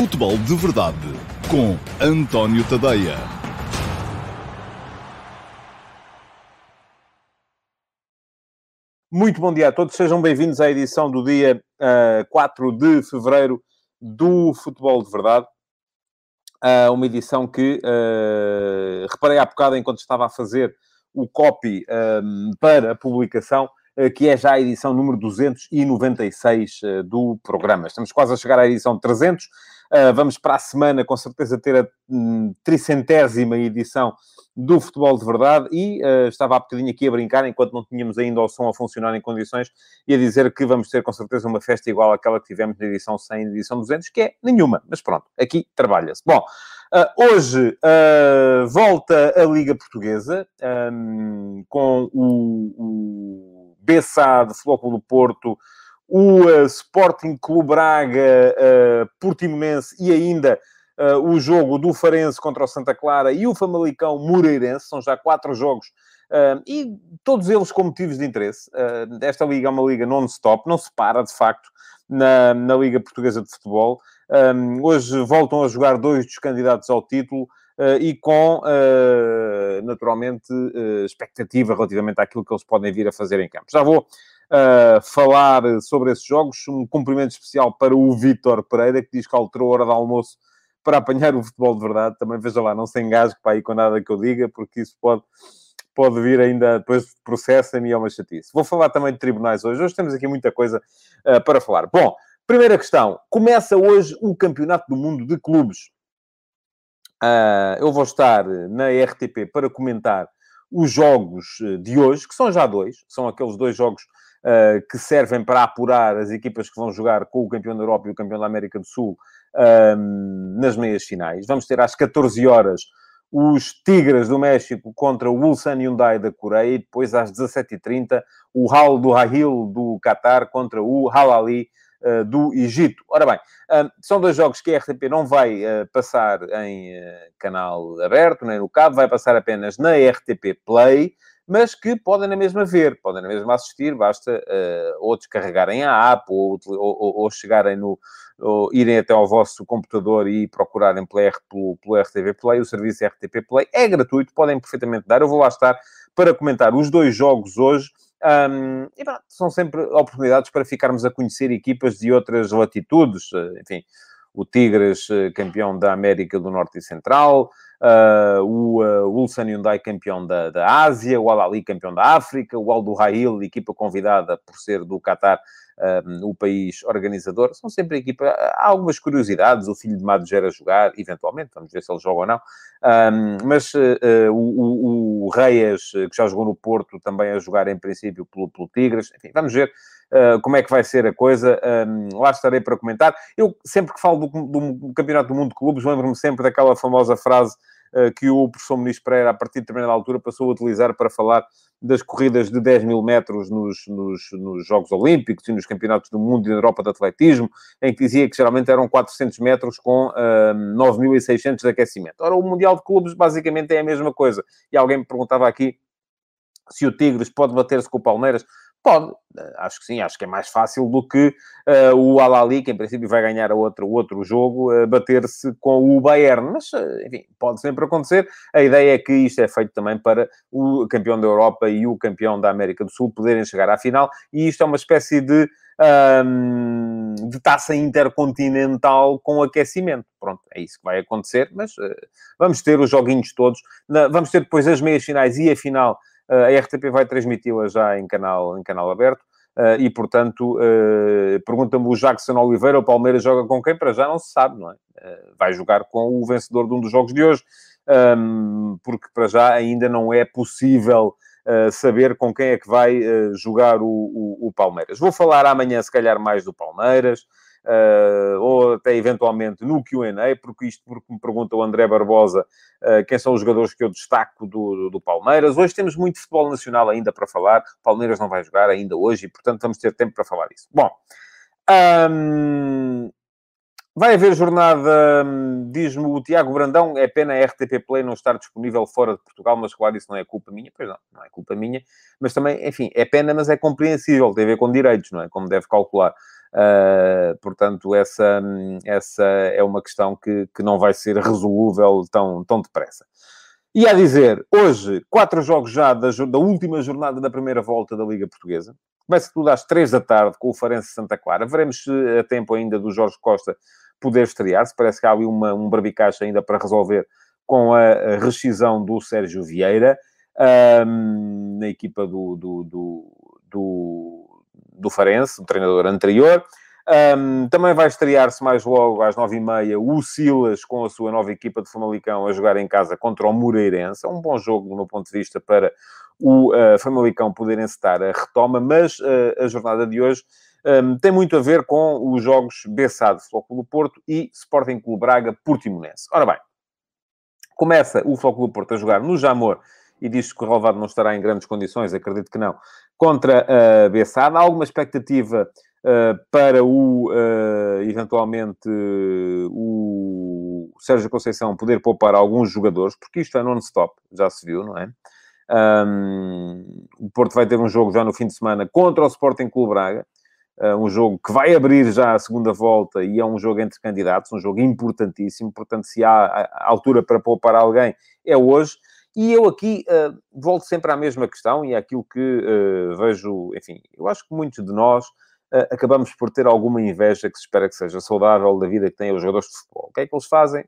Futebol de Verdade com António Tadeia. Muito bom dia a todos, sejam bem-vindos à edição do dia uh, 4 de fevereiro do Futebol de Verdade. Uh, uma edição que uh, reparei há bocado enquanto estava a fazer o copy para a publicação, que é já a edição número 296 do programa. Estamos quase a chegar à edição 300. Vamos para a semana, com certeza, ter a um, tricentésima edição do Futebol de Verdade e uh, estava há bocadinho aqui a brincar, enquanto não tínhamos ainda o som a funcionar em condições, e a dizer que vamos ter com certeza uma festa igual àquela que tivemos na edição 100 e edição 200, que é nenhuma, mas pronto, aqui trabalha-se. Bom, uh, hoje volta a Liga Portuguesa um, com o, o BSA de Futebol do Porto, o Sporting Clube Braga, Portimonense e ainda uh, o jogo do Farense contra o Santa Clara e o Famalicão Moreirense. São já quatro jogos uh, e todos eles com motivos de interesse. Uh, esta liga é uma liga non-stop, não se para, de facto, na, na Liga Portuguesa de Futebol. Um, hoje voltam a jogar dois dos candidatos ao título. Uh, e com, uh, naturalmente, uh, expectativa relativamente àquilo que eles podem vir a fazer em campo. Já vou falar sobre esses jogos. Um cumprimento especial para o Vítor Pereira, que diz que alterou a hora de almoço para apanhar o futebol de verdade. Também veja lá, não se engasgue para aí com nada que eu diga, porque isso pode, pode vir ainda depois processa-me e é uma chatice. Vou falar também de tribunais hoje. Hoje temos aqui muita coisa uh, para falar. Bom, primeira questão. Começa hoje o Campeonato do Mundo de Clubes. Uh, eu vou estar na RTP para comentar os jogos eh, de hoje, que são já dois, são aqueles dois jogos uh, que servem para apurar as equipas que vão jogar com o campeão da Europa e o campeão da América do Sul um, nas meias finais. Vamos ter às 14 horas os Tigres do México contra o Ulsan Hyundai da Coreia e depois às 17h30 o Hal do Rahil do Qatar contra o Halali uh, do Egito. Ora bem, uh, são dois jogos que a RTP não vai uh, passar em eh, canal aberto, nem no cabo, vai passar apenas na RTP Play mas que podem na mesma ver, podem na mesma assistir, basta uh, ou descarregarem a app ou, ou, ou chegarem no, ou irem até ao vosso computador e procurarem pelo, pelo, pelo RTV Play, o serviço RTP Play é gratuito, podem perfeitamente dar. Eu vou lá estar para comentar os dois jogos hoje. Um, e, bom, são sempre oportunidades para ficarmos a conhecer equipas de outras latitudes, eh, enfim, o Tigres, eh, campeão da América do Norte e Central, uh, o uh, Ulsan Hyundai, campeão da, da Ásia, o Al-Ali, campeão da África, o Al Duhail, equipa convidada por ser do Qatar, uh, o país organizador. São sempre equipa. Há algumas curiosidades, o filho de Madugera a jogar, eventualmente, vamos ver se ele joga ou não. Um, mas uh, o, o, o Reis, que já jogou no Porto, também a jogar em princípio pelo, pelo Tigres. Enfim, vamos ver uh, como é que vai ser a coisa. Um, lá estarei para comentar. Eu, sempre que falo do, do Campeonato do Mundo de Clubes, lembro-me sempre daquela famosa frase uh, que o professor Ministro Pereira, a partir de determinada altura, passou a utilizar para falar das corridas de 10 mil metros nos, nos, nos, Jogos Olímpicos e nos Campeonatos do Mundo e da Europa de Atletismo, em que dizia que geralmente eram 400 metros com uh, 9.600 de aquecimento. Ora, o Mundial de Clubes basicamente é a mesma coisa. E alguém me perguntava aqui se o Tigres pode bater-se com o Palmeiras. Pode, eh, acho que sim, acho que é mais fácil do que uh, o Alali, que em princípio vai ganhar outro, outro jogo, uh, bater-se com o Bayern. Mas, uh, enfim, pode sempre acontecer. A ideia é que isto é feito também para o campeão da Europa e o campeão da América do Sul poderem chegar à final, e isto é uma espécie de, um, de taça intercontinental com aquecimento. Pronto, é isso que vai acontecer, mas vamos ter os joguinhos todos, na, vamos ter depois as meias finais e a final a RTP vai transmiti-la já em canal, em canal aberto. Uh, e, portanto, uh, pergunta-me o Jackson Oliveira, o Palmeiras joga com quem? Para já não se sabe, não é? Uh, vai jogar com o vencedor de um dos jogos de hoje, um, porque para já ainda não é possível saber com quem é que vai jogar o, o, o Palmeiras. Vou falar amanhã, se calhar, mais do Palmeiras uh, ou até eventualmente no QA, porque isto porque me pergunta o André Barbosa uh, quem são os jogadores que eu destaco do, do Palmeiras. Hoje temos muito futebol nacional ainda para falar. O Palmeiras não vai jogar ainda hoje e, portanto, vamos ter tempo para falar disso. Bom. Um, Vai haver jornada, hum, diz-me o Tiago Brandão, é pena a RTP Play não estar disponível fora de Portugal, mas claro, isso não é culpa minha, pois não, não é culpa minha, mas também, enfim, é pena, mas é compreensível, tem a ver com direitos, não é? Como deve calcular. Uh, portanto, essa, essa é uma questão que, que não vai ser resolúvel tão, tão depressa. E a dizer, hoje, quatro jogos já da, da, última jornada da primeira volta da Liga Portuguesa. Começa tudo às três da tarde com o Farense Santa Clara. Veremos se a tempo ainda do Jorge Costa poder estrear-se. Parece que há ali uma, um barbicacho ainda para resolver com a, rescisão do Sérgio Vieira um, na equipa do, do, do, do, do Farense, o treinador anterior. Um, também vai estrear-se mais logo às nove e meia o Silas com a sua nova equipa de Famalicão a jogar em casa contra o Moreirense. É um bom jogo, do meu ponto de vista, para o uh, Famalicão poder encetar a retoma, mas uh, a jornada de hoje um, tem muito a ver com os jogos Bessado, Flóculo Porto e Sporting Clube Braga, Portimonense. Ora bem, começa o Flóculo Porto a jogar no Jamor e diz que o relevado não estará em grandes condições, acredito que não, contra a Bessada. Há alguma expectativa uh, para o, uh, eventualmente, o Sérgio Conceição poder poupar alguns jogadores, porque isto é non-stop, já se viu, não é? Um, o Porto vai ter um jogo já no fim de semana contra o Sporting Clube Braga, uh, um jogo que vai abrir já a segunda volta e é um jogo entre candidatos, um jogo importantíssimo, portanto, se há altura para poupar alguém, é hoje. E eu aqui uh, volto sempre à mesma questão e àquilo que uh, vejo, enfim, eu acho que muitos de nós uh, acabamos por ter alguma inveja que se espera que seja saudável da vida que têm os jogadores de futebol. O que é que eles fazem?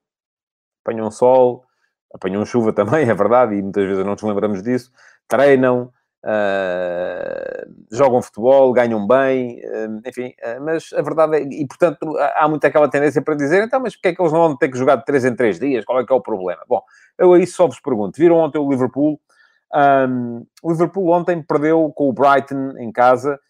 Apanham sol, apanham chuva também, é verdade, e muitas vezes não nos lembramos disso, treinam, Uh, jogam futebol, ganham bem, uh, enfim, uh, mas a verdade é, e portanto há muito aquela tendência para dizer, então, mas porque é que eles não vão ter que jogar de 3 em 3 dias? Qual é que é o problema? Bom, eu aí só vos pergunto, viram ontem o Liverpool? Um, o Liverpool ontem perdeu com o Brighton em casa,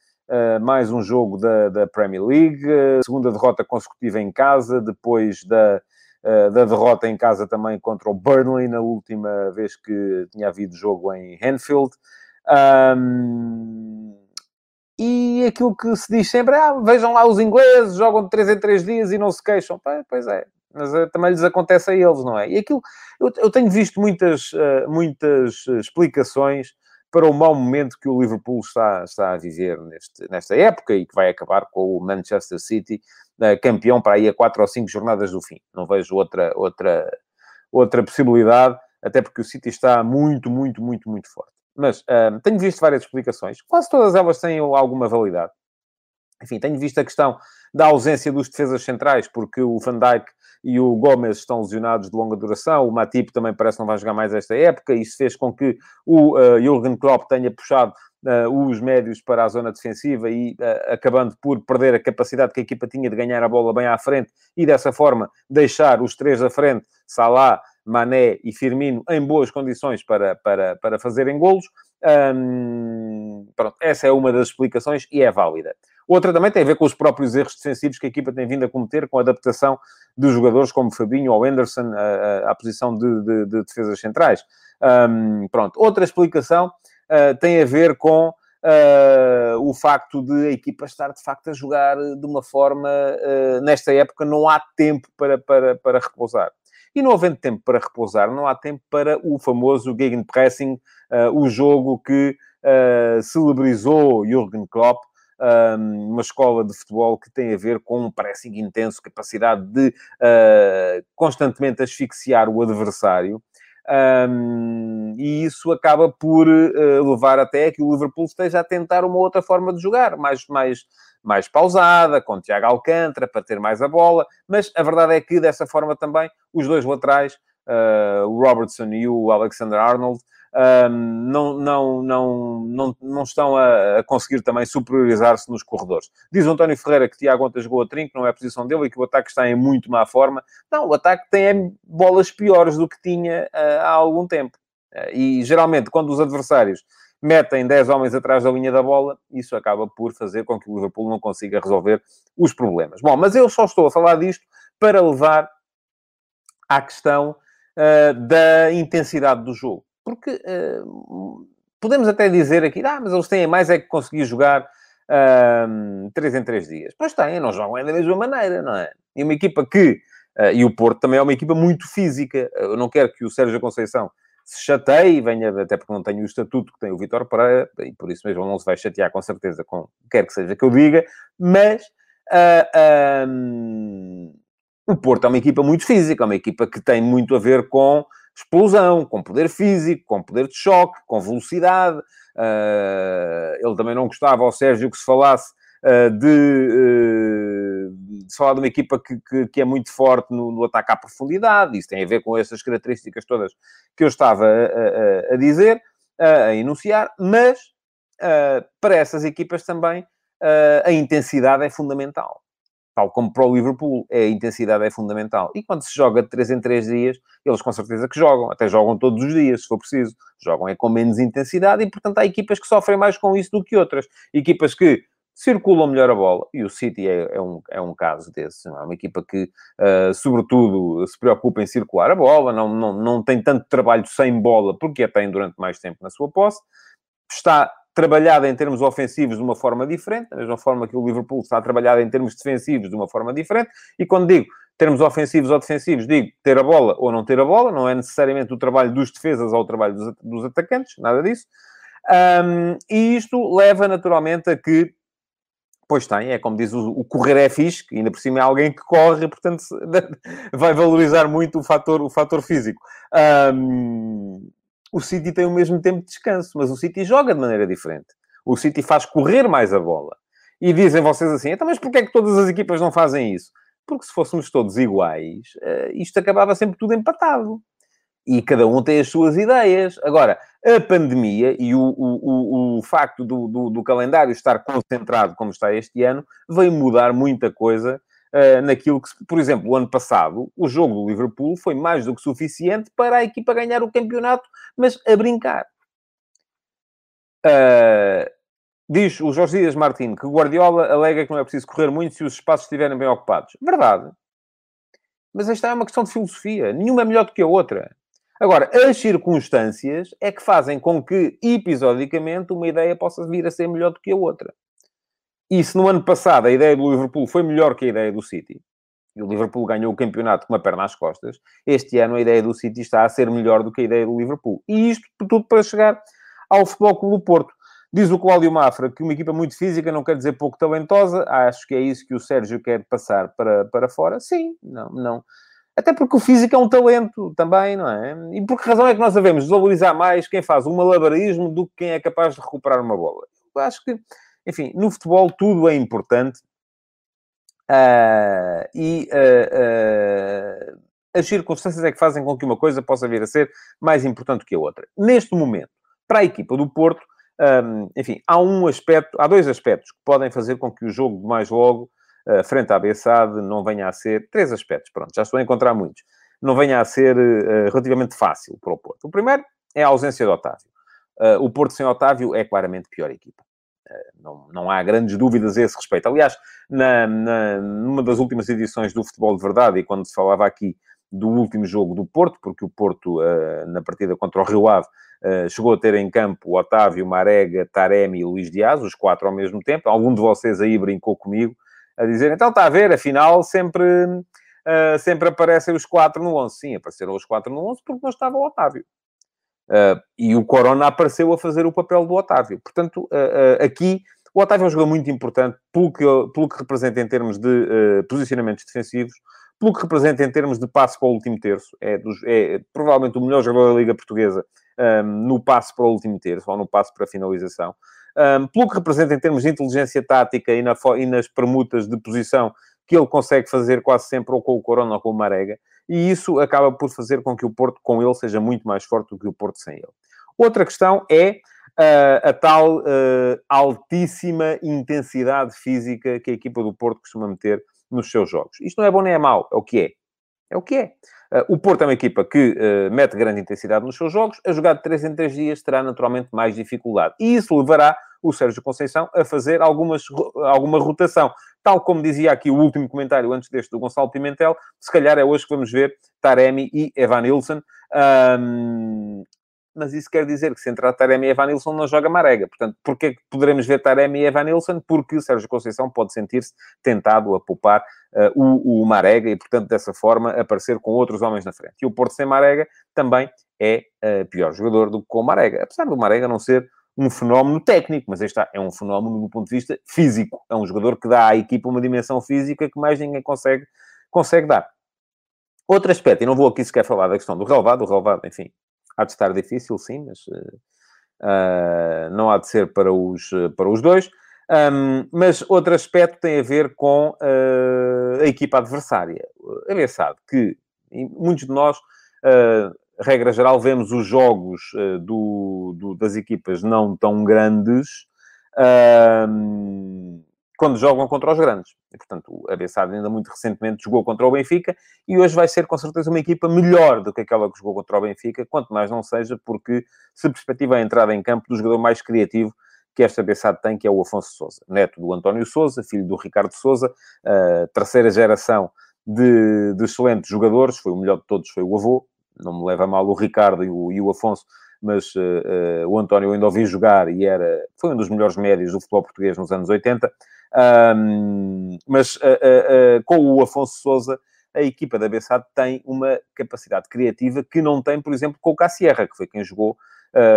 mais um jogo da, da Premier League, segunda derrota consecutiva em casa, depois da, da derrota em casa também contra o Burnley, na última vez que tinha havido jogo em Anfield. Um, e aquilo que se diz sempre é, ah, vejam lá os ingleses, jogam de 3 em 3 dias e não se queixam. Pois é, mas uh, também lhes acontece a eles, não é? E aquilo, eu, eu tenho visto muitas, uh, muitas explicações para o mau momento que o Liverpool está, está a viver neste, nesta época e que vai acabar com o Manchester City uh, campeão para aí a 4 ou 5 jornadas do fim. Não vejo outra, outra, outra possibilidade, até porque o City está muito, muito, muito, muito forte. Mas um, tenho visto várias explicações, quase todas elas têm alguma validade. Enfim, tenho visto a questão da ausência dos defesas centrais, porque o Van Dijk e o Gomes estão lesionados de longa duração, o Matip também parece que não vai jogar mais esta época, isso fez com que o uh, Jürgen Klopp tenha puxado uh, os médios para a zona defensiva e uh, acabando por perder a capacidade que a equipa tinha de ganhar a bola bem à frente e dessa forma deixar os três à frente, Salah, Mané e Firmino em boas condições para, para, para fazerem golos. Pronto, essa é uma das explicações e é válida. Outra também tem a ver com os próprios erros defensivos que a equipa tem vindo a cometer com a adaptação dos jogadores como Fabinho ou Anderson à, à posição de, de, de, defesas centrais. Pronto, outra explicação uh, tem a ver com uh, o facto de a equipa estar de facto a jogar de uma forma, uh, nesta época, não há tempo para, para, para repousar. E não havendo tempo para repousar, não há tempo para o famoso Gegenpressing, uh, o jogo que uh, celebrizou Jürgen Klopp, um, uma escola de futebol que tem a ver com um pressing intenso, capacidade de uh, constantemente asfixiar o adversário. Um, e isso acaba por uh, levar até que o Liverpool esteja a tentar uma outra forma de jogar, mais, mais, mais pausada, com Tiago Alcântara, para ter mais a bola, mas a verdade é que dessa forma também os dois laterais, uh, o Robertson e o Alexander Arnold, não, não, não, não, não estão a, conseguir também superiorizar-se nos corredores. Diz o António Ferreira que Tiago ontem jogou a trinco, não é a posição dele, e que o ataque está em muito má forma. Não, o ataque tem bolas piores do que tinha uh, há algum tempo. Uh, e geralmente, quando os adversários metem 10 homens atrás da linha da bola, isso acaba por fazer com que o Liverpool não consiga resolver os problemas. Bom, mas eu só estou a falar disto para levar à questão uh, da intensidade do jogo. Porque uh, podemos até dizer aqui, ah, mas eles têm mais é que conseguir jogar uh, 3 em 3 dias. Pois têm, não jogam é da mesma maneira, não é? E uma equipa que, uh, e o Porto também é uma equipa muito física. Eu não quero que o Sérgio Conceição se chateie venha, até porque não tenho o estatuto que tem o Vitor Pereira, e por isso mesmo não se vai chatear com certeza com quer que seja que eu diga, mas Uh, um, o Porto é uma equipa muito física, é uma equipa que tem muito a ver com explosão, com poder físico, com poder de choque, com velocidade. Uh, ele também não gostava, ao Sérgio, que se falasse uh, de, uh, de, falar de uma equipa que, que, que é muito forte no, no, ataque à profundidade. Isso tem a ver com essas características todas que eu estava a, a, a dizer, a enunciar, mas para essas equipas também a intensidade é fundamental tal como para o Liverpool, é, a intensidade é fundamental. E quando se joga de 3 em 3 dias, eles com certeza que jogam, até jogam todos os dias, se for preciso. Jogam é com menos intensidade e, portanto, há equipas que sofrem mais com isso do que outras. Equipas que circulam melhor a bola, e o City é, é um, é um caso desse. É uma equipa que, uh, sobretudo, se preocupa em circular a bola, não, não, não tem tanto trabalho sem bola, porque a tem durante mais tempo na sua posse. Está trabalhada em termos ofensivos de uma forma diferente, da mesma forma que o Liverpool está trabalhado em termos defensivos de uma forma diferente, e quando digo termos ofensivos ou defensivos, digo ter a bola ou não ter a bola, não é necessariamente o trabalho dos defesas ou o trabalho dos, dos atacantes, nada disso. Um, e isto leva naturalmente a que, pois tem, é como diz o, o correr é fixe, ainda por cima é alguém que corre, portanto vai valorizar muito o fator, o fator físico. Um, o City tem o mesmo tempo de descanso, mas o City joga de maneira diferente. O City faz correr mais a bola. E dizem vocês assim, então, mas porquê é que todas as equipas não fazem isso? Porque se fôssemos todos iguais, uh, isto acabava sempre tudo empatado. E cada um tem as suas ideias. Agora, a pandemia e o, o, o, o facto do, do, do, calendário estar concentrado como está este ano, veio mudar muita coisa uh, naquilo que, por exemplo, o ano passado, o jogo do Liverpool foi mais do que suficiente para a equipa ganhar o campeonato, mas a brincar. Uh, diz o Jorge Dias Martins que Guardiola alega que não é preciso correr muito se os espaços estiverem bem ocupados. Verdade. Mas esta é uma questão de filosofia. Nenhuma é melhor do que a outra. Agora, as circunstâncias é que fazem com que, episodicamente, uma ideia possa vir a ser melhor do que a outra. E se no ano passado a ideia do Liverpool foi melhor que a ideia do City, e o Liverpool ganhou o campeonato com uma perna às costas, este ano a ideia do City está a ser melhor do que a ideia do Liverpool. E isto tudo para chegar ao Futebol Clube do Porto. Diz o Cláudio Mafra que uma equipa muito física não quer dizer pouco talentosa. Acho que é isso que o Sérgio quer passar para, para fora. Sim, não, não. Até porque o físico é um talento também, não é? E por que razão é que nós devemos desvalorizar mais quem faz um malabarismo do que quem é capaz de recuperar uma bola? Eu acho que enfim, no futebol tudo é importante uh, e uh, uh, as circunstâncias é que fazem com que uma coisa possa vir a ser mais importante que a outra. Neste momento, para a equipa do Porto, um, enfim, há um aspecto, há dois aspectos que podem fazer com que o jogo de mais logo, frente à Bessade, não venha a ser... Três aspectos, pronto, já estou a encontrar muitos. Não venha a ser relativamente fácil para o Porto. O primeiro é a ausência de Otávio. o Porto sem Otávio é claramente pior equipa. Não, não há grandes dúvidas a esse respeito. Aliás, na, na, numa das últimas edições do Futebol de Verdade, e quando se falava aqui do último jogo do Porto, porque o Porto, uh, na partida contra o Rio Ave, uh, chegou a ter em campo Otávio, Marega, Taremi e Luís Dias, os quatro ao mesmo tempo. Algum de vocês aí brincou comigo a dizer, então está a ver, afinal sempre, uh, sempre aparecem os quatro no 11. Sim, apareceram os quatro no 11 porque não estava o Otávio. Uh, e o Corona apareceu a fazer o papel do Otávio. Portanto, uh, uh, aqui o Otávio é um jogador muito importante pelo que, pelo que representa em termos de posicionamentos defensivos, pelo que representa em termos de passe para o último terço. É, dos, é provavelmente o melhor jogador da Liga Portuguesa um, no passe para o último terço, ou no passe para a finalização. Um, pelo que representa em termos de inteligência tática e, na, e nas permutas de posição que ele consegue fazer quase sempre ou com o Corona ou com o Marega e isso acaba por fazer com que o Porto com ele seja muito mais forte do que o Porto sem ele. Outra questão é uh, a tal uh, altíssima intensidade física que a equipa do Porto costuma meter nos seus jogos. Isto não é bom nem é mau, é o que é. É o que é. Uh, o Porto é uma equipa que mete grande intensidade nos seus jogos, a jogar de 3 em 3 dias terá naturalmente mais dificuldade. E isso levará o Sérgio Conceição a fazer algumas, alguma rotação. Tal como dizia aqui o último comentário antes deste do Gonçalo Pimentel, se calhar é hoje que vamos ver Taremi e Evan Nilsson. Um, mas isso quer dizer que se entrar Taremi e Evan Nilsson não joga Marega. Portanto, porquê que poderemos ver Taremi e Evan Nilsson? Porque o Sérgio Conceição pode sentir-se tentado a poupar uh, o, o, Marega e, portanto, dessa forma, aparecer com outros homens na frente. E o Porto sem Marega também é uh, pior jogador do que com o Marega. Apesar do Marega não ser um fenómeno técnico, mas este é um fenómeno do ponto de vista físico. É um jogador que dá à equipa uma dimensão física que mais ninguém consegue, consegue dar. Outro aspecto, e não vou aqui sequer falar da questão do relevado, o relevado, enfim, há de estar difícil, sim, mas uh, não há de ser para os, para os dois. Um, mas outro aspecto tem a ver com uh, a equipa adversária. É verdade que muitos de nós, uh, regra geral, vemos os jogos uh, do, do, das equipas não tão grandes quando jogam contra os grandes. E, portanto, a Bessade ainda muito recentemente jogou contra o Benfica e hoje vai ser com certeza uma equipa melhor do que aquela que jogou contra o Benfica, quanto mais não seja porque se perspectiva a entrada em campo do jogador mais criativo que esta Bessade tem, que é o Afonso Souza, neto do António Souza, filho do Ricardo Souza, terceira geração de, de, excelentes jogadores, foi o melhor de todos, foi o avô, não me leva mal o Ricardo e o, e o Afonso, mas uh, uh, o António ainda ouvi jogar e era, foi um dos melhores médios do futebol português nos anos 80, um, mas uh, com o Afonso Souza, a equipa da Bessade tem uma capacidade criativa que não tem, por exemplo, com o Cassierra, que foi quem jogou,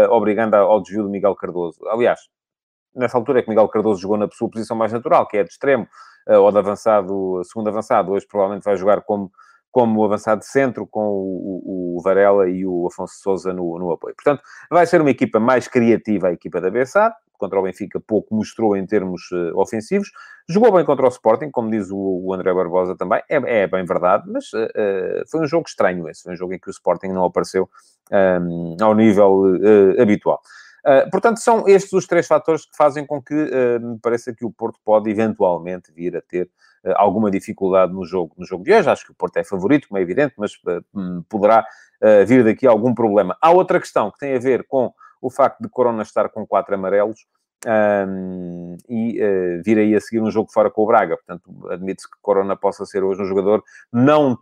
obrigando ao desvio de Miguel Cardoso. Aliás, nessa altura é que Miguel Cardoso jogou na sua posição mais natural, que é de extremo, ou de avançado, segundo avançado. Hoje provavelmente vai jogar como, como avançado de centro, com o, o, o Varela e o Afonso Souza no, no apoio. Portanto, vai ser uma equipa mais criativa, a equipa da Bessade. Contra o Benfica pouco mostrou em termos uh, ofensivos. Jogou bem contra o Sporting, como diz o, o André Barbosa também. É, é bem verdade, mas uh, foi um jogo estranho esse. Foi um jogo em que o Sporting não apareceu um, ao nível habitual. Uh, portanto, são estes os três fatores que fazem com que uh, me pareça que o Porto pode eventualmente vir a ter uh, alguma dificuldade no jogo, no jogo de hoje. Acho que o Porto é favorito, como é evidente, mas hum, poderá vir daqui algum problema. Há outra questão que tem a ver com o facto de Corona estar com quatro amarelos. Um, e uh, vir aí a seguir um jogo fora com o Braga. Portanto, admite-se que Corona possa ser hoje um jogador não,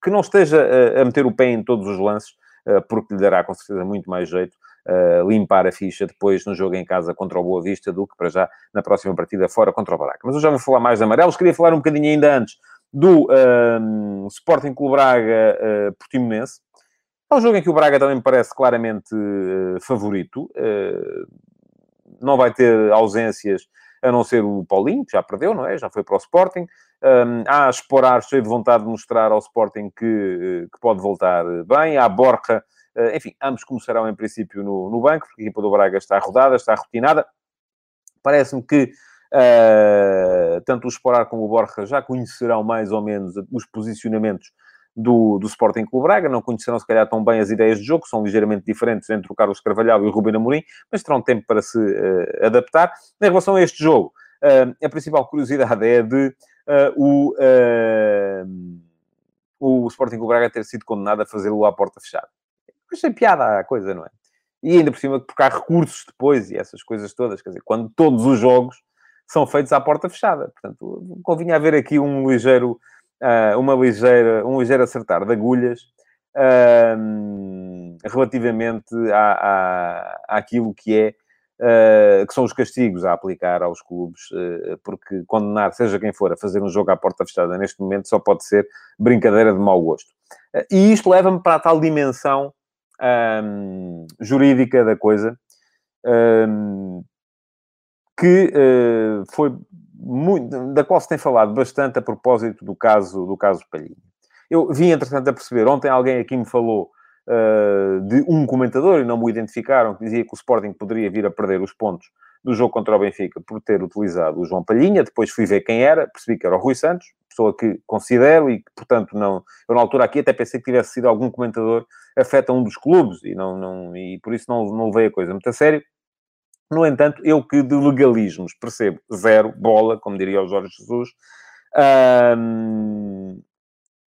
que não esteja a, a meter o pé em todos os lances, uh, porque lhe dará com certeza muito mais jeito uh, limpar a ficha depois no jogo em casa contra o Boa Vista do que para já na próxima partida fora contra o Braga. Mas eu já vou falar mais de amarelos. Queria falar um bocadinho ainda antes do uh, Sporting Clube Braga uh, Portimonense. É um jogo em que o Braga também me parece claramente uh, favorito. não vai ter ausências a não ser o Paulinho, que já perdeu, não é? Já foi para o Sporting. Um, há Esporar cheio de vontade de mostrar ao Sporting que, que pode voltar bem. Há Borja eh, enfim, ambos começarão em princípio no, no banco, porque a equipa do Braga está rodada, está rotinada. Parece-me que uh, tanto o Sporar como o Borja já conhecerão mais ou menos os posicionamentos do, do Sporting Clube Braga, não conhecerão se calhar tão bem as ideias de jogo, são ligeiramente diferentes entre o Carlos Carvalhal e o Ruben Amorim, mas terão tempo para se uh, adaptar. Em relação a este jogo, uh, a principal curiosidade é de o, o Sporting Clube Braga ter sido condenado a fazê-lo à porta fechada achei piada a coisa, não é? E ainda por cima, porque há recursos depois e essas coisas todas, quer dizer, quando todos os jogos são feitos à porta fechada. Portanto, convinha haver aqui um ligeiro, uh, uma ligeira, um ligeiro acertar de agulhas uh, relativamente à, à, àquilo que é Uh, que são os castigos a aplicar aos clubes, uh, porque condenar, seja quem for, a fazer um jogo à porta fechada neste momento só pode ser brincadeira de mau gosto. Uh, e isto leva-me para a tal dimensão um, jurídica da coisa, um, que uh, foi muito, da qual se tem falado bastante a propósito do caso, do caso Palhinha. Eu vim, entretanto, a perceber, ontem alguém aqui me falou uh, de um comentador, e não me identificaram, que dizia que o Sporting poderia vir a perder os pontos do jogo contra o Benfica por ter utilizado o João Palhinha. Depois fui ver quem era, percebi que era o Rui Santos, pessoa que considero e que, portanto, não... Eu, na altura aqui, até pensei que tivesse sido algum comentador afeta um dos clubes e, não, não, e por isso não, não levei a coisa muito a sério. No entanto, eu que de legalismos percebo zero, bola, como diria o Jorge Jesus, hum,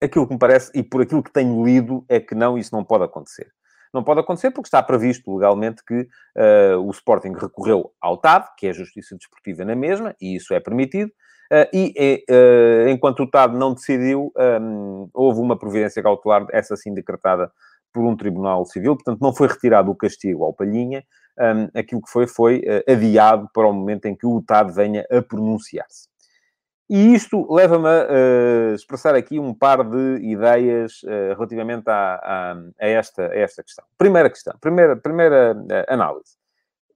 aquilo que me parece, e por aquilo que tenho lido, é que não, isso não pode acontecer. Não pode acontecer porque está previsto legalmente que uh, o Sporting recorreu ao TAD, que é a Justiça Desportiva na mesma, e isso é permitido, Uh, e uh, enquanto o TAD não decidiu, um, houve uma providência cautelar, essa sim decretada por um tribunal civil, portanto não foi retirado o castigo ao Palhinha, um, aquilo que foi, foi uh, adiado para o momento em que o TAD venha a pronunciar-se. E isto leva-me a uh, expressar aqui um par de ideias uh, relativamente a, a, a, esta, a esta questão. Primeira questão, primeira, primeira análise.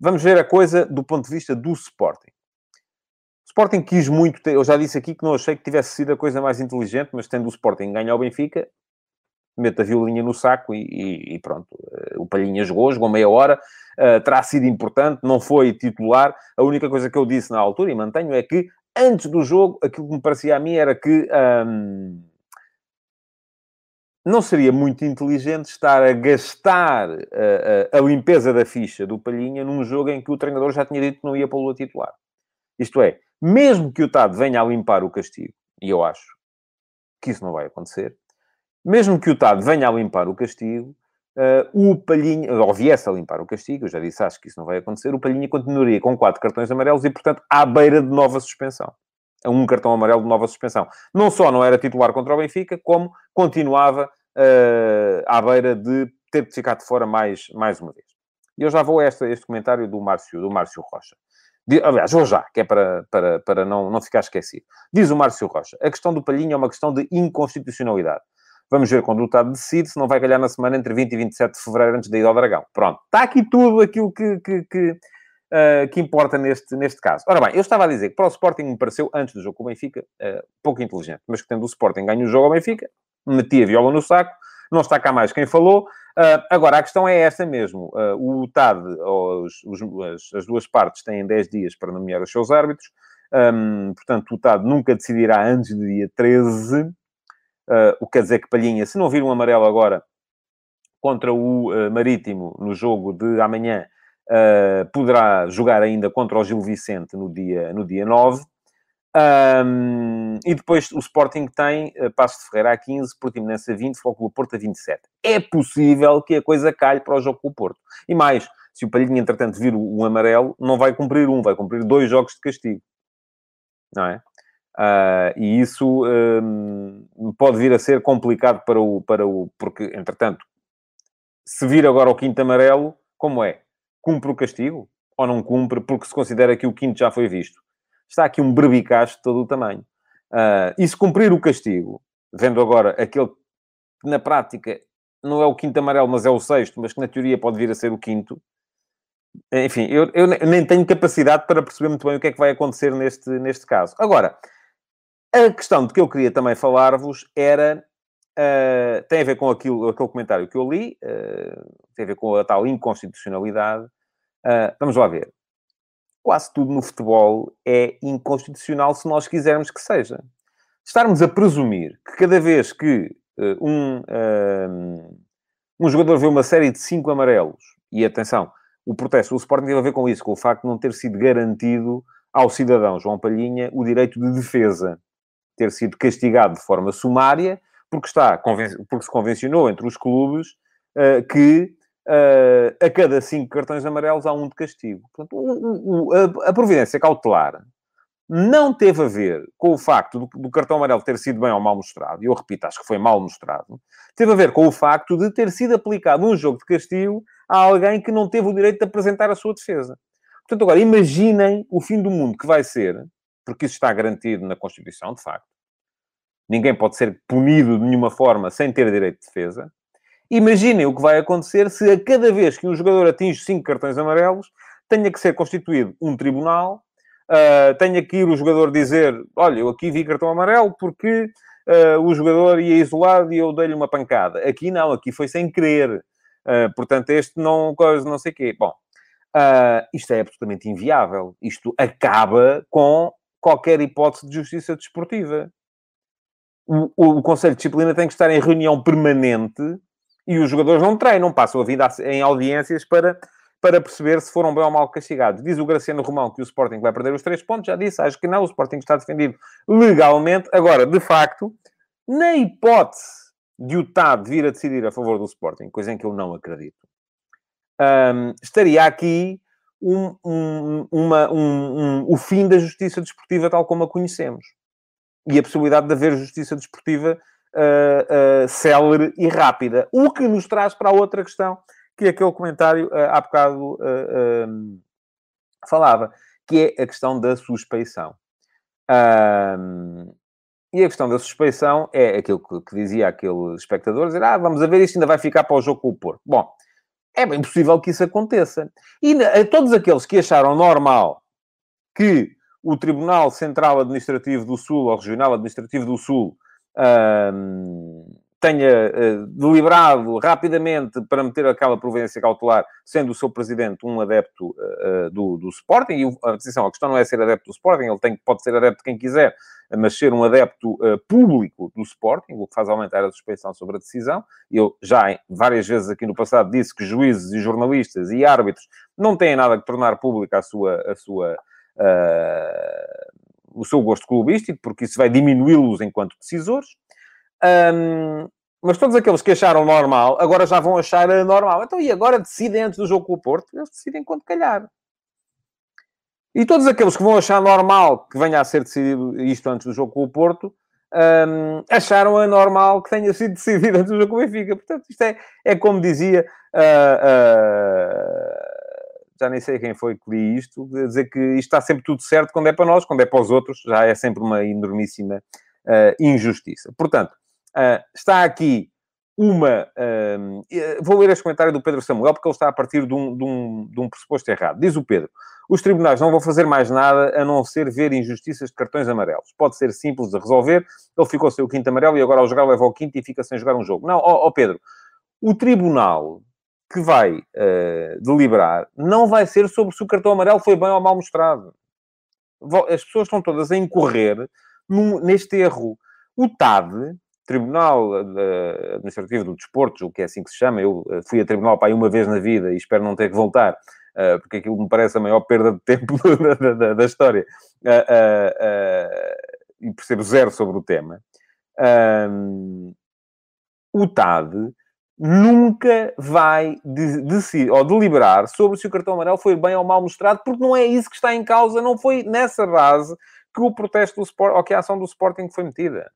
vamos ver a coisa do ponto de vista do Sporting. O Sporting quis muito, ter, eu já disse aqui que não achei que tivesse sido a coisa mais inteligente, mas tendo o Sporting ganhar o Benfica, mete a violinha no saco e, e, pronto. Eh, o Palhinha jogou, jogou meia hora, uh, terá sido importante, não foi titular. A única coisa que eu disse na altura, e mantenho, é que antes do jogo, aquilo que me parecia a mim era que um, não seria muito inteligente estar a gastar a, eh, a, a, limpeza da ficha do Palhinha num jogo em que o treinador já tinha dito que não ia pô-lo a titular. Isto é, mesmo que o Tado venha a limpar o castigo, e eu acho que isso não vai acontecer, mesmo que o Tado venha a limpar o castigo, uh, o Palhinha, ou viesse a limpar o castigo, eu já disse, acho que isso não vai acontecer, o Palhinha continuaria com quatro cartões amarelos e, portanto, à beira de nova suspensão. Um cartão amarelo de nova suspensão. Não só não era titular contra o Benfica, como continuava uh, à beira de ter de ficar de fora mais, mais uma vez. E eu já vou a este, este comentário do Márcio, do Márcio Rocha. Aliás, vou já, que é para, para, para não, não ficar esquecido. Diz o Márcio Rocha: a questão do Palhinha é uma questão de inconstitucionalidade. Vamos ver quando o Estado decide, se não vai calhar na semana entre 20 e 27 de fevereiro, antes da ida ao Dragão. Pronto, está aqui tudo aquilo que, que, que, uh, que, importa neste, neste caso. Ora bem, eu estava a dizer que para o Sporting me pareceu, antes do jogo com o Benfica, uh, pouco inteligente, mas que tendo o Sporting ganho o jogo ao Benfica, metia a viola no saco, não está cá mais quem falou. Uh, agora, a questão é essa mesmo. O TAD, os, os, as, as, duas partes, têm 10 dias para nomear os seus árbitros. Um, portanto, o TAD nunca decidirá antes do dia 13. Uh, o que quer dizer que Palhinha, se não vir um amarelo agora contra o uh, Marítimo no jogo de amanhã, uh, poderá jogar ainda contra o Gil Vicente no dia, no dia 9. Um, e depois o Sporting tem uh, Passo de Ferreira a 15, Portimonense a 20, Futebol Clube Porto a 27. É possível que a coisa calhe para o jogo com o Porto. E mais, se o Palhinha, entretanto, vir o, o amarelo, não vai cumprir um, vai cumprir dois jogos de castigo. Não é? Uh, e isso um, pode vir a ser complicado para o, para o. Porque, entretanto, se vir agora o quinto amarelo, como é? Cumpre o castigo? Ou não cumpre porque se considera que o quinto já foi visto? Está aqui um berbicacho de todo o tamanho. Uh, e se cumprir o castigo, vendo agora aquele que na prática não é o quinto amarelo, mas é o sexto, mas que na teoria pode vir a ser o quinto, enfim, eu, eu nem tenho capacidade para perceber muito bem o que é que vai acontecer neste, neste caso. Agora, a questão de que eu queria também falar-vos era. Uh, tem a ver com aquilo, aquele comentário que eu li, uh, tem a ver com a tal inconstitucionalidade. Uh, vamos lá ver. Quase tudo no futebol é inconstitucional se nós quisermos que seja. Estarmos a presumir que cada vez que um, um jogador vê uma série de cinco amarelos, e atenção, o protesto do Sporting teve a ver com isso, com o facto de não ter sido garantido ao cidadão João Palhinha o direito de defesa ter sido castigado de forma sumária, porque, está, porque se convencionou entre os clubes uh, que uh, a cada cinco cartões amarelos há um de castigo. Portanto, o, o, a, a, providência cautelar não teve a ver com o facto do, do, cartão amarelo ter sido bem ou mal mostrado, e eu repito, acho que foi mal mostrado, teve a ver com o facto de ter sido aplicado um jogo de castigo a alguém que não teve o direito de apresentar a sua defesa. Portanto, agora, imaginem o fim do mundo que vai ser porque isso está garantido na Constituição, de facto. Ninguém pode ser punido de nenhuma forma sem ter direito de defesa. Imaginem o que vai acontecer se a cada vez que um jogador atinge cinco cartões amarelos, tenha que ser constituído um tribunal, uh, tenha que ir o jogador dizer: Olha, eu aqui vi cartão amarelo porque uh, o jogador ia isolado e eu dei-lhe uma pancada. Aqui não, aqui foi sem querer. Uh, portanto, este não, coisa, não sei o quê. Bom, uh, isto é absolutamente inviável. Isto acaba com qualquer hipótese de justiça desportiva. O, o, o, Conselho de Disciplina tem que estar em reunião permanente e os jogadores não treinam, passam a vida em audiências para, para perceber se foram bem ou mal castigados. Diz o Graciano Romão que o Sporting vai perder os três pontos, já disse, acho que não, o Sporting está defendido legalmente. Agora, de facto, na hipótese de o TAD vir a decidir a favor do Sporting, coisa em que eu não acredito, um, estaria aqui um, um, uma, um, o fim da justiça desportiva tal como a conhecemos. E a possibilidade de haver justiça desportiva uh, uh, célere e rápida. O que nos traz para a outra questão, que é aquele comentário uh, há bocado uh, falava, que é a questão da suspeição. e a questão da suspeição é aquilo que, que dizia aquele espectador, dizer, ah, vamos ver, isto ainda vai ficar para o jogo com o Porto. Bom, é bem possível que isso aconteça. E a todos aqueles que acharam normal que o Tribunal Central Administrativo do Sul, ou Regional Administrativo do Sul, tenha uh, deliberado rapidamente para meter aquela providência cautelar, sendo o seu presidente um adepto uh, do, do Sporting, e a decisão, a questão não é ser adepto do Sporting, ele tem, pode ser adepto de quem quiser, mas ser um adepto uh, público do Sporting, o que faz aumentar a suspeição sobre a decisão. Eu já várias vezes aqui no passado disse que juízes e jornalistas e árbitros não têm nada que tornar pública a sua... A sua o seu gosto clubístico, porque isso vai diminuí-los enquanto decisores. Um, mas todos aqueles que acharam normal, agora já vão achar normal. Então, e agora decidem antes do jogo com o Porto? Eles decidem quando calhar. E todos aqueles que vão achar normal que venha a ser decidido isto antes do jogo com o Porto, um, acharam anormal que tenha sido decidido antes do jogo com o Benfica. Portanto, isto é, é como dizia... Uh, uh, já nem sei quem foi que li isto, dizer que isto está sempre tudo certo quando é para nós, quando é para os outros, já é sempre uma enormíssima uh, injustiça. Portanto, Uh, está aqui uma. Uh, vou ler este comentário do Pedro Samuel, porque ele está a partir de um, de, um, de um pressuposto errado. Diz o Pedro: os tribunais não vão fazer mais nada a não ser ver injustiças de cartões amarelos. Pode ser simples de resolver. Ele ficou sem o quinto amarelo e agora ao jogar leva o quinto e fica sem jogar um jogo. Não, ó, ó Pedro, o tribunal que vai uh, deliberar não vai ser sobre se o cartão amarelo foi bem ou mal mostrado. As pessoas estão todas a incorrer num, neste erro. O TAD Tribunal eh, Administrativo do Desporto, o que é assim que se chama, eu eh, fui a tribunal para aí uma vez na vida e espero não ter que voltar, eh, porque aquilo me parece a maior perda de tempo da, da, da história, e percebo zero sobre o tema. o TAD nunca vai decidir ou deliberar sobre se o cartão amarelo foi bem ou mal mostrado, porque não é isso que está em causa, não foi nessa base que o protesto do Sport, ou que a ação do Sporting foi metida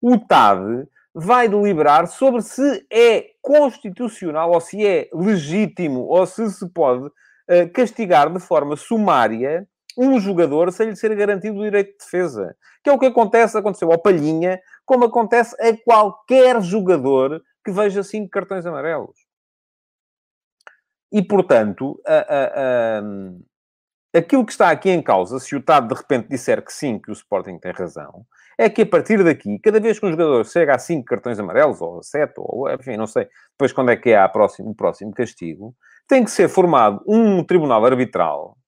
o TAD vai deliberar sobre se é constitucional ou se é legítimo ou se se pode uh, castigar de forma sumária um jogador sem lhe ser garantido o direito de defesa. Que é o que acontece, aconteceu ao Palhinha, como acontece a qualquer jogador que veja cinco cartões amarelos. E, portanto, aquilo que está aqui em causa, se o TAD de repente disser que sim, que o Sporting tem razão, é que a partir daqui, cada vez que um jogador chega a 5 cartões amarelos, ou a 7, ou enfim, não sei, depois quando é que há próximo, o próximo castigo, tem que ser formado um tribunal arbitral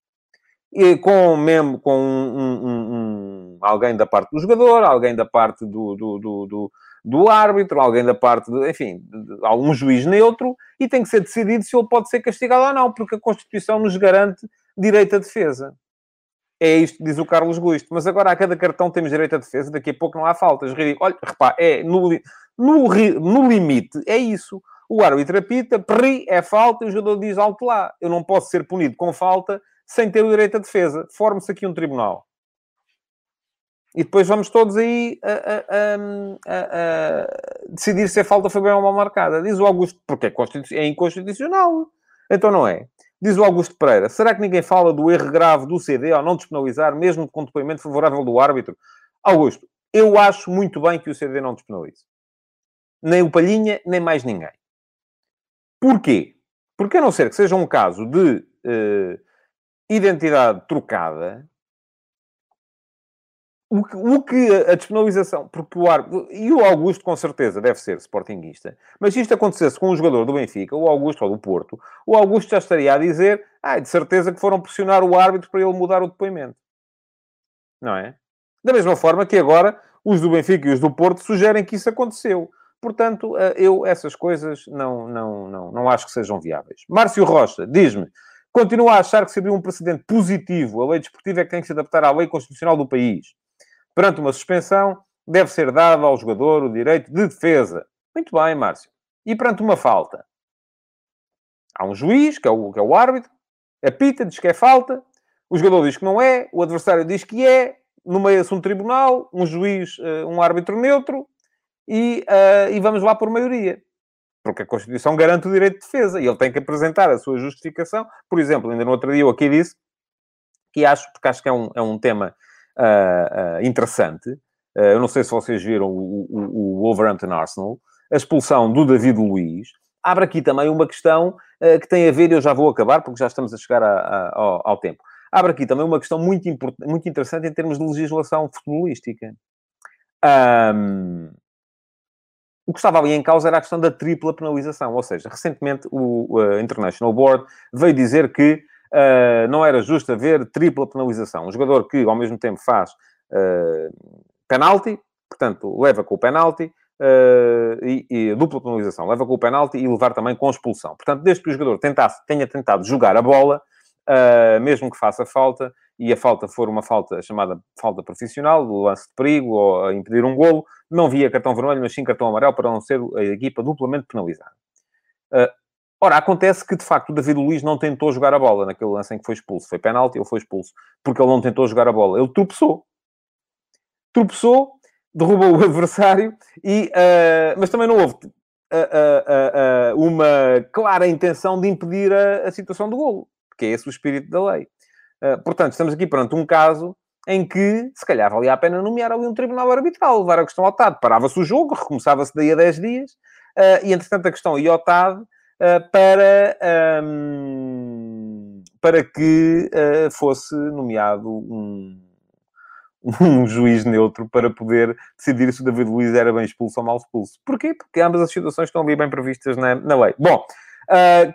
e com, mesmo, com um, um, um, alguém da parte do jogador, alguém da parte do, do, do, do, do árbitro, alguém da parte, de, enfim, algum juiz neutro, e tem que ser decidido se ele pode ser castigado ou não, porque a Constituição nos garante direito à defesa. É isto que diz o Carlos Gusto. Mas agora a cada cartão temos direito à defesa, daqui a pouco não há faltas. Olha, repá, é no, no, no limite, é isso. O árbitro apita, perri, é falta, e o jogador diz alto lá. Eu não posso ser punido com falta sem ter o direito à defesa. Forme-se aqui um tribunal. E depois vamos todos aí a, a, a, a, decidir se a falta foi bem ou mal marcada. Diz o Augusto, porque é, é inconstitucional. Então não é. Diz o Augusto Pereira, será que ninguém fala do erro grave do CD ao não despenalizar, mesmo com depoimento favorável do árbitro? Augusto, eu acho muito bem que o CD não despenalize. Nem o Palhinha, nem mais ninguém. Porquê? Porque a não ser que seja um caso de uh, identidade trocada, o que, o que a despenalização, porque o árbitro, e o Augusto com certeza deve ser sportinguista, mas se isto acontecesse com um jogador do Benfica, o Augusto ou do Porto, o Augusto já estaria a dizer, ah, de certeza que foram pressionar o árbitro para ele mudar o depoimento. Não é? Da mesma forma que agora os do Benfica e os do Porto sugerem que isso aconteceu. Portanto, eh, eu essas coisas não, não, não, não acho que sejam viáveis. Márcio Rocha diz-me, continua a achar que seria um precedente positivo. A lei desportiva é que tem que se adaptar à lei constitucional do país. Perante uma suspensão, deve ser dado ao jogador o direito de defesa. Muito bem, Márcio. E perante uma falta? Há um juiz, que é o, que é o árbitro, apita, diz que é falta, o jogador diz que não é, o adversário diz que é, nomeia-se um tribunal, um juiz, eh, um árbitro neutro, e, uh, e vamos lá por maioria. Porque a Constituição garante o direito de defesa e ele tem que apresentar a sua justificação. Por exemplo, ainda no outro dia eu aqui disse que acho, porque acho que é um, é um tema uh, interessante. Uh, eu não sei se vocês viram o, o, o Wolverhampton Arsenal, a expulsão do David Luiz. abre aqui também uma questão uh, que tem a ver, eu já vou acabar, porque já estamos a chegar a, a, ao, ao, tempo. Abre aqui também uma questão muito, muito interessante em termos de legislação futebolística. Um, o que estava ali em causa era a questão da tripla penalização, ou seja, recentemente o, o International Board veio dizer que uh, não era justo haver tripla penalização. Um jogador que, ao mesmo tempo, faz uh, penalti, portanto, leva com o penalti, uh, e, e, dupla penalização, leva com o penalti e levar também com expulsão. Portanto, desde que o jogador tentasse, tenha tentado jogar a bola, uh, mesmo que faça falta, e a falta for uma falta chamada falta profissional, do lance de perigo ou impedir um golo, não via cartão vermelho, mas sim cartão amarelo para não ser a equipa duplamente penalizada. Uh, ora, acontece que, de facto, o David Luiz não tentou jogar a bola naquele lance em que foi expulso. Foi penalti, ele foi expulso. Porque ele não tentou jogar a bola. Ele tropeçou. Tropeçou, derrubou o adversário, e, uh, mas também não houve uh, uma clara intenção de impedir a, a situação do golo. Que é esse o espírito da lei. portanto, estamos aqui perante um caso em que, se calhar, valia a pena nomear ali um tribunal arbitral, levar a questão ao TAD. Parava-se o jogo, recomeçava-se daí a 10 dias, uh, e, entretanto, a questão ia ao TAD uh, para, um, para que uh, fosse nomeado um, um juiz neutro para poder decidir se o David Luiz era bem expulso ou mal expulso. Porquê? Porque ambas as situações estão ali bem previstas na, na lei. Bom,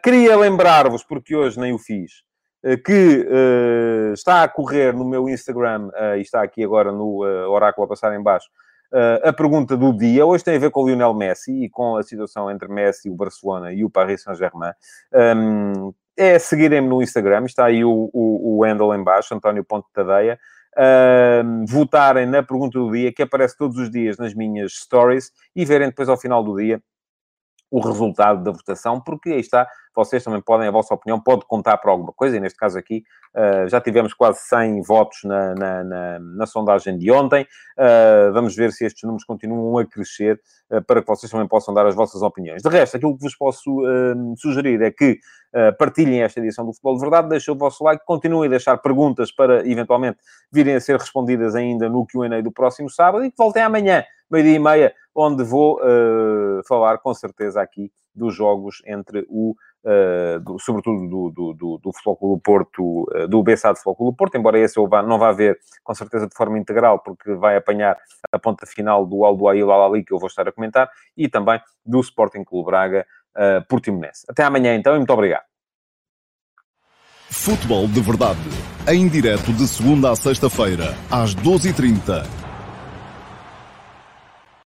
queria lembrar-vos, porque hoje nem o fiz, eh, que uh, está a correr no meu Instagram uh, e está aqui agora no uh, oráculo a passar em baixo, a pergunta do dia. Hoje tem a ver com o Lionel Messi e com a situação entre Messi, o Barcelona e o Paris Saint-Germain. Um, é seguirem-me no Instagram, está aí o, o, o handle em baixo, António Ponte Tadeia. Uh, votarem na pergunta do dia, que aparece todos os dias nas minhas stories, e verem depois ao final do dia o resultado da votação, porque aí está, vocês também podem, a vossa opinião pode contar para alguma coisa, e neste caso aqui uh, já tivemos quase 100 votos na, na, na, na sondagem de ontem, uh, vamos ver se estes números continuam a crescer uh, para que vocês também possam dar as vossas opiniões. De resto, aquilo que vos posso sugerir é que partilhem esta edição do Futebol de Verdade, deixem o vosso like, continuem a deixar perguntas para, eventualmente, virem a ser respondidas ainda no Q&A do próximo sábado, e que voltem amanhã, meio-dia e meia, onde vou falar, com certeza, aqui dos jogos entre o Uh, do, sobretudo do, do, do, do Clube Porto, uh, do Futebol Clube Porto, embora esse eu vá, não vá ver com certeza de forma integral, porque vai apanhar a ponta final do Aldo Ail Alali, que eu vou estar a comentar, e também do Sporting Clube Braga uh, Portimonense. Até amanhã então e muito obrigado. Futebol de Verdade, em direto de segunda a sexta-feira, às 12h30